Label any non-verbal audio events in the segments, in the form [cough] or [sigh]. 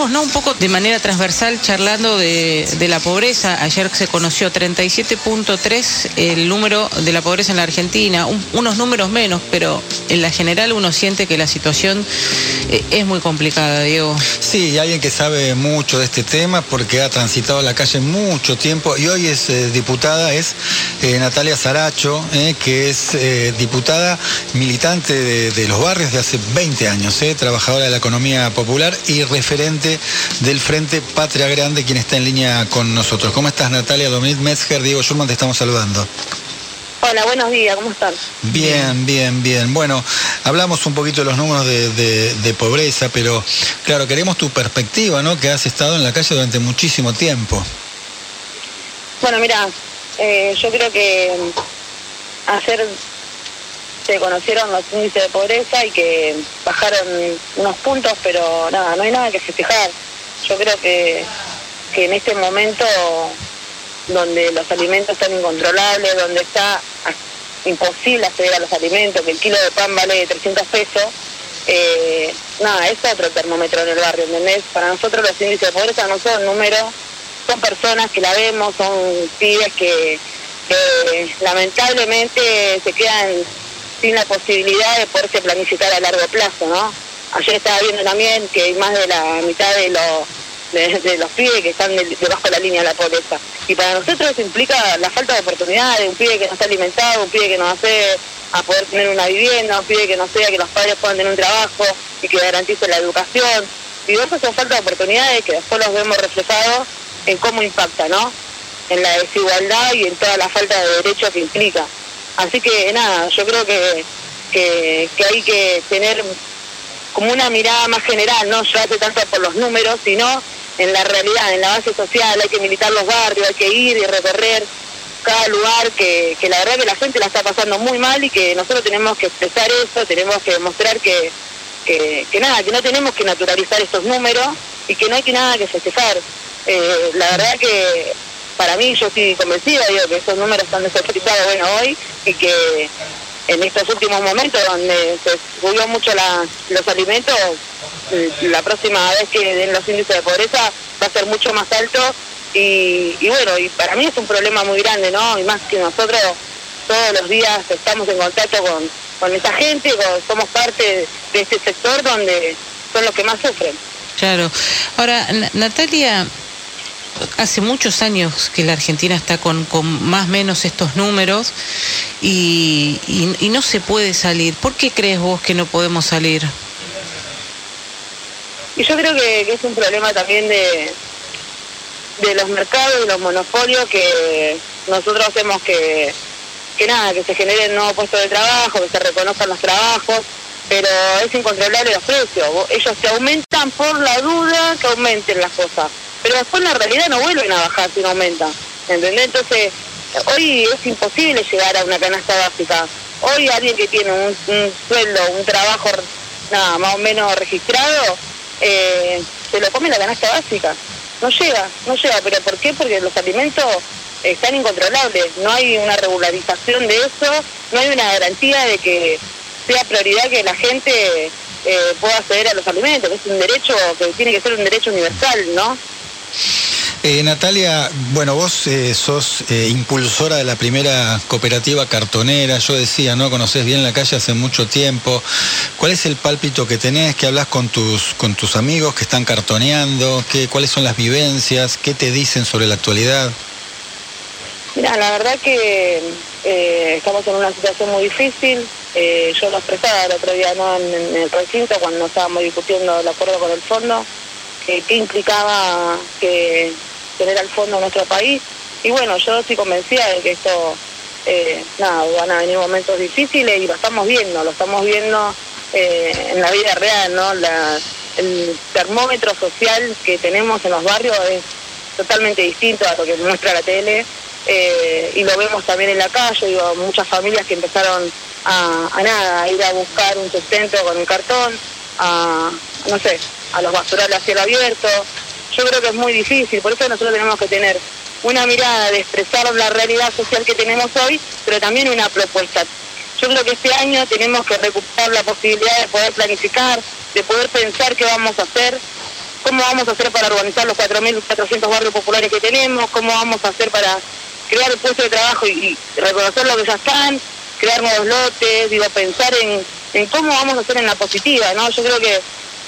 un poco de manera transversal charlando de, la pobreza. Ayer se conoció 37.3 el número de la pobreza en la Argentina, unos números menos, pero en la general uno siente que la situación eh, es muy complicada, Diego. Sí, alguien que sabe mucho de este tema porque ha transitado la calle mucho tiempo y hoy es eh, diputada, es eh, Natalia Saracho, que es diputada militante de, los barrios de hace 20 años, trabajadora de la economía popular y referente del Frente Patria Grande, quien está en línea con nosotros. ¿Cómo estás, Natalia? Dominic Metzger, Diego Schulman, te estamos saludando. Hola, buenos días, ¿cómo están? Bien, bien, bien. Bueno, hablamos un poquito de los números de, pobreza, pero claro, queremos tu perspectiva, ¿no? Que has estado en la calle durante muchísimo tiempo. Bueno, mira, eh, yo creo que hacer se conocieron los índices de pobreza y que bajaron unos puntos, pero nada, no hay nada que festejar. Yo creo que, que en este momento donde los alimentos están incontrolables, donde está imposible acceder a los alimentos, que el kilo de pan vale 300 pesos, eh, nada, es otro termómetro en el barrio, ¿entendés? Para nosotros los índices de pobreza no son números, son personas que la vemos, son pibes que lamentablemente se quedan sin la posibilidad de poderse planificar a largo plazo, ¿no? Ayer estaba viendo también que hay más de la mitad de los de, los pibes que están debajo de la línea de la pobreza. Y para nosotros eso implica la falta de oportunidades, un pibe que no está alimentado, un pibe que no hace a poder tener una vivienda, un pibe que no sea que los padres puedan tener un trabajo y que garantice la educación. Y eso son falta de oportunidades que después los vemos reflejados en cómo impacta, ¿no? En la desigualdad y en toda la falta de derechos que implica. Así que nada, yo creo que, que, hay que tener como una mirada más general, no llevarse tanto por los números, sino en la realidad, en la base social, hay que militar los barrios, hay que ir y recorrer cada lugar que, que la verdad que la gente la está pasando muy mal y que nosotros tenemos que expresar eso, tenemos que demostrar que, que, que nada, que no tenemos que naturalizar estos números y que no hay que nada que festejar. Eh, la verdad que para mí yo estoy convencida, digo, que esos números están bueno hoy y que en estos últimos momentos donde se subió mucho los alimentos, eh, la próxima vez que den los índices de pobreza va a ser mucho más alto y, bueno, y para mí es un problema muy grande, ¿no? Y más que nosotros todos los días estamos en contacto con, con esa gente, somos parte de este sector donde son los que más sufren. Claro. Ahora, Natalia, hace muchos años que la Argentina está con, más o menos estos números y, y, no se puede salir. ¿Por qué crees vos que no podemos salir? Y yo creo que, es un problema también de, de los mercados y los monopolios que nosotros hacemos que, que nada, que se generen nuevos puestos de trabajo, que se reconozcan los trabajos, pero es incontrolable los precios. Ellos se aumentan por la duda que aumenten las cosas pero después en la realidad no vuelven a bajar si no aumentan, ¿entendés? Entonces, hoy es imposible llegar a una canasta básica. Hoy alguien que tiene un, sueldo, un trabajo nada más o menos registrado, eh, se lo come la canasta básica. No llega, no llega. ¿Pero por qué? Porque los alimentos están incontrolables. No hay una regularización de eso, no hay una garantía de que sea prioridad que la gente eh, pueda acceder a los alimentos, que es un derecho que tiene que ser un derecho universal, ¿no? Eh, Natalia, bueno, vos eh, sos eh, impulsora de la primera cooperativa cartonera, yo decía, ¿no? Conoces bien la calle hace mucho tiempo. ¿Cuál es el pálpito que tenés? ¿Qué hablas con tus, con tus amigos que están cartoneando? ¿Qué, ¿Cuáles son las vivencias? ¿Qué te dicen sobre la actualidad? Mira, la verdad que estamos en una situación muy difícil. yo lo expresaba el otro día ¿no? en, en el recinto cuando estábamos discutiendo el acuerdo con el fondo que, implicaba que tener al fondo nuestro país. Y bueno, yo estoy convencida de que esto, eh, nada, van a venir momentos difíciles y lo estamos viendo, lo estamos viendo eh, en la vida real, ¿no? El termómetro social que tenemos en los barrios es totalmente distinto a lo que muestra la tele eh, y lo vemos también en la calle, digo, muchas familias que empezaron a, a nada, a ir a buscar un sustento con un cartón, a, no sé, a los basurales a cielo abierto. Yo creo que es muy difícil, por eso nosotros tenemos que tener una mirada de expresar la realidad social que tenemos hoy, pero también una propuesta. Yo creo que este año tenemos que recuperar la posibilidad de poder planificar, de poder pensar qué vamos a hacer cómo vamos a hacer para organizar los 4.400 barrios populares que tenemos, cómo vamos a hacer para crear puestos de trabajo y, reconocer lo que ya están, crear nuevos lotes, digo, pensar en, en cómo vamos a hacer en la positiva, ¿no? Yo creo que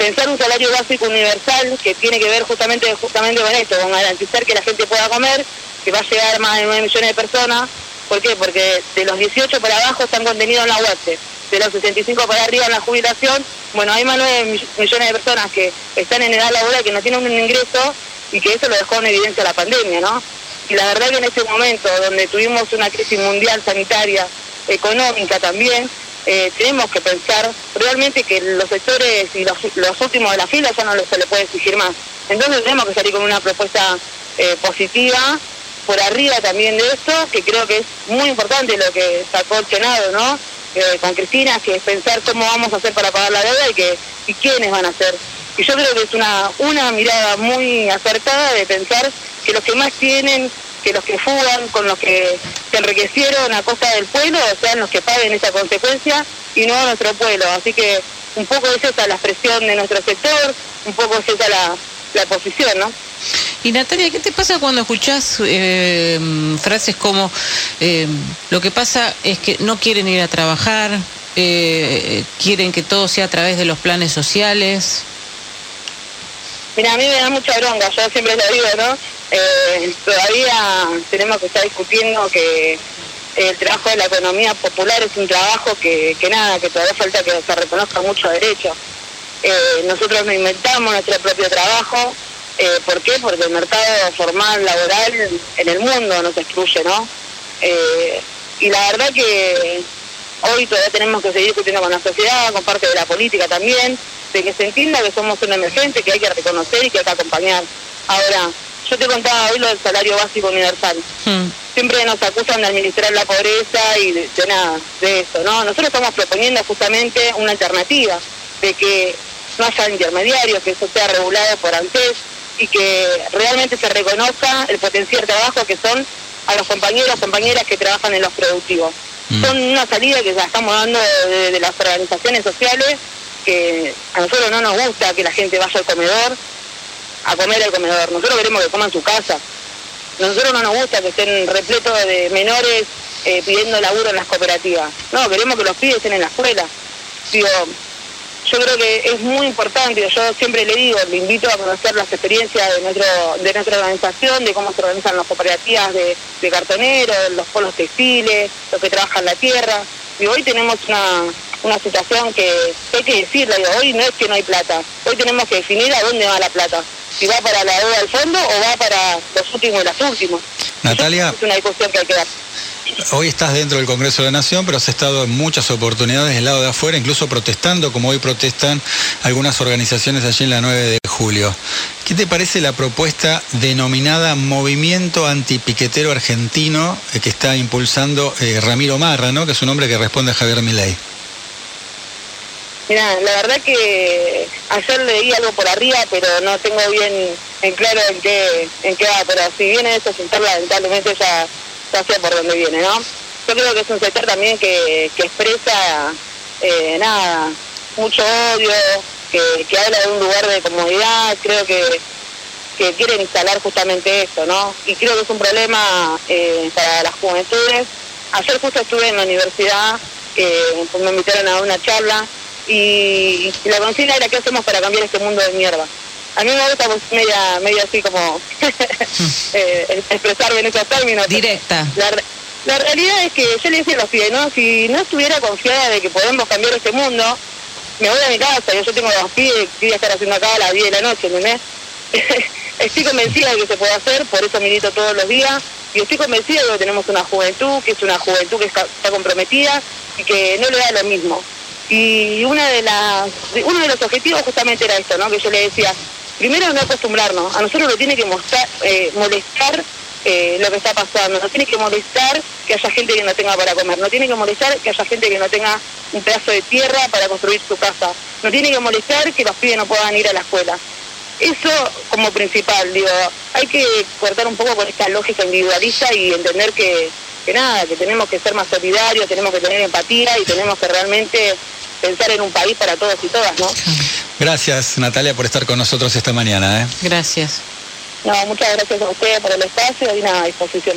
pensar un salario básico universal que tiene que ver justamente, justamente con esto, con garantizar que la gente pueda comer, que va a llegar más de 9 millones de personas. ¿Por qué? Porque de los 18 para abajo están contenidos en la UAT, de los 65 para arriba en la jubilación, bueno, hay más de 9 millones de personas que están en edad laboral, que no tienen un ingreso y que eso lo dejó en evidencia la pandemia, ¿no? Y la verdad que en este momento, donde tuvimos una crisis mundial sanitaria, económica también, eh, tenemos que pensar realmente que los sectores y los, últimos de la fila ya no se le puede exigir más. Entonces tenemos que salir con una propuesta eh, positiva por arriba también de esto, que creo que es muy importante lo que sacó el ¿no? Eh, con Cristina, que es pensar cómo vamos a hacer para pagar la deuda y, que, y quiénes van a hacer. Y yo creo que es una, una mirada muy acertada de pensar que los que más tienen que los que fugan, con los que se enriquecieron a costa del pueblo, sean los que paguen esa consecuencia y no nuestro pueblo. Así que un poco es esa la expresión de nuestro sector, un poco es esa la, la posición, ¿no? Y Natalia, ¿qué te pasa cuando escuchás eh, frases como eh, lo que pasa es que no quieren ir a trabajar, eh, quieren que todo sea a través de los planes sociales? Mira, a mí me da mucha bronca, yo siempre lo digo, ¿no? Eh, todavía tenemos que estar discutiendo que el trabajo de la economía popular es un trabajo que, que nada, que todavía falta que se reconozca mucho derecho. Eh, nosotros nos inventamos nuestro propio trabajo. Eh, ¿Por qué? Porque el mercado formal, laboral en el mundo nos excluye, ¿no? Eh, y la verdad que hoy todavía tenemos que seguir discutiendo con la sociedad, con parte de la política también, de que se entienda que somos un emergente, que hay que reconocer y que hay que acompañar. Ahora, yo te contaba hoy lo del salario básico universal. Hmm. Siempre nos acusan de administrar la pobreza y de, nada, de eso, ¿no? Nosotros estamos proponiendo justamente una alternativa de que no haya intermediarios, que eso sea regulado por ANTES y que realmente se reconozca el potencial trabajo que son a los compañeros, compañeras que trabajan en los productivos. Hmm. Son una salida que ya estamos dando de, de las organizaciones sociales que a nosotros no nos gusta que la gente vaya al comedor, a comer al comedor. Nosotros queremos que coman su casa. Nosotros no nos gusta que estén repletos de menores eh, pidiendo laburo en las cooperativas. No, queremos que los pibes estén en la escuela. Digo, yo creo que es muy importante, yo siempre le digo, le invito a conocer las experiencias de nuestro de nuestra organización, de cómo se organizan las cooperativas de, cartoneros, los polos textiles, los que trabajan la tierra. Y hoy tenemos una, una situación que hay que decirla, hoy no es que no hay plata, hoy tenemos que definir a dónde va la plata si va para la deuda del fondo o va para los últimos las últimas. Natalia. Es una discusión que hay que dar. Hoy estás dentro del Congreso de la Nación, pero has estado en muchas oportunidades del lado de afuera, incluso protestando, como hoy protestan algunas organizaciones allí en la 9 de julio. ¿Qué te parece la propuesta denominada Movimiento Antipiquetero Argentino eh, que está impulsando eh, Ramiro Marra, ¿no? que es un hombre que responde a Javier Milei? Mira, la verdad que ayer leí algo por arriba, pero no tengo bien en claro en qué, en qué va, pero si viene eso sentar lamentablemente ya, ya sé por dónde viene, ¿no? Yo creo que es un sector también que, expresa, eh, nada, mucho odio, que, que habla de un lugar de comodidad, creo que, que quieren instalar justamente eso, ¿no? Y creo que es un problema eh, para las juventudes. Ayer justo estuve en la universidad, eh, me invitaron a una charla y, la consigna era qué hacemos para cambiar este mundo de mierda. A mí me gusta pues, media, media así como [laughs] eh, [laughs] expresarme en esos términos. Directa. La, realidad es que yo le decía a los pibes, ¿no? si no estuviera confiada de que podemos cambiar este mundo, me voy a mi casa, yo, yo tengo dos pibes que voy a estar haciendo acá a las 10 de la noche, ¿entendés? [laughs] estoy convencida de que se puede hacer, por eso milito todos los días, y estoy convencida de que tenemos una juventud, que es una juventud que está comprometida y que no le da lo mismo. Y una de las, uno de los objetivos justamente era esto, ¿no? Que yo le decía, primero no acostumbrarnos, a nosotros nos tiene que mostrar, eh, molestar eh, lo que está pasando, nos tiene que molestar que haya gente que no tenga para comer, no tiene que molestar que haya gente que no tenga un pedazo de tierra para construir su casa, no tiene que molestar que los pibes no puedan ir a la escuela. Eso como principal, digo, hay que cortar un poco con esta lógica individualista y entender que, que nada, que tenemos que ser más solidarios, tenemos que tener empatía y tenemos que realmente pensar en un país para todos y todas, ¿no? Gracias, Natalia, por estar con nosotros esta mañana. ¿eh? Gracias. No, muchas gracias a ustedes por el espacio y una disposición.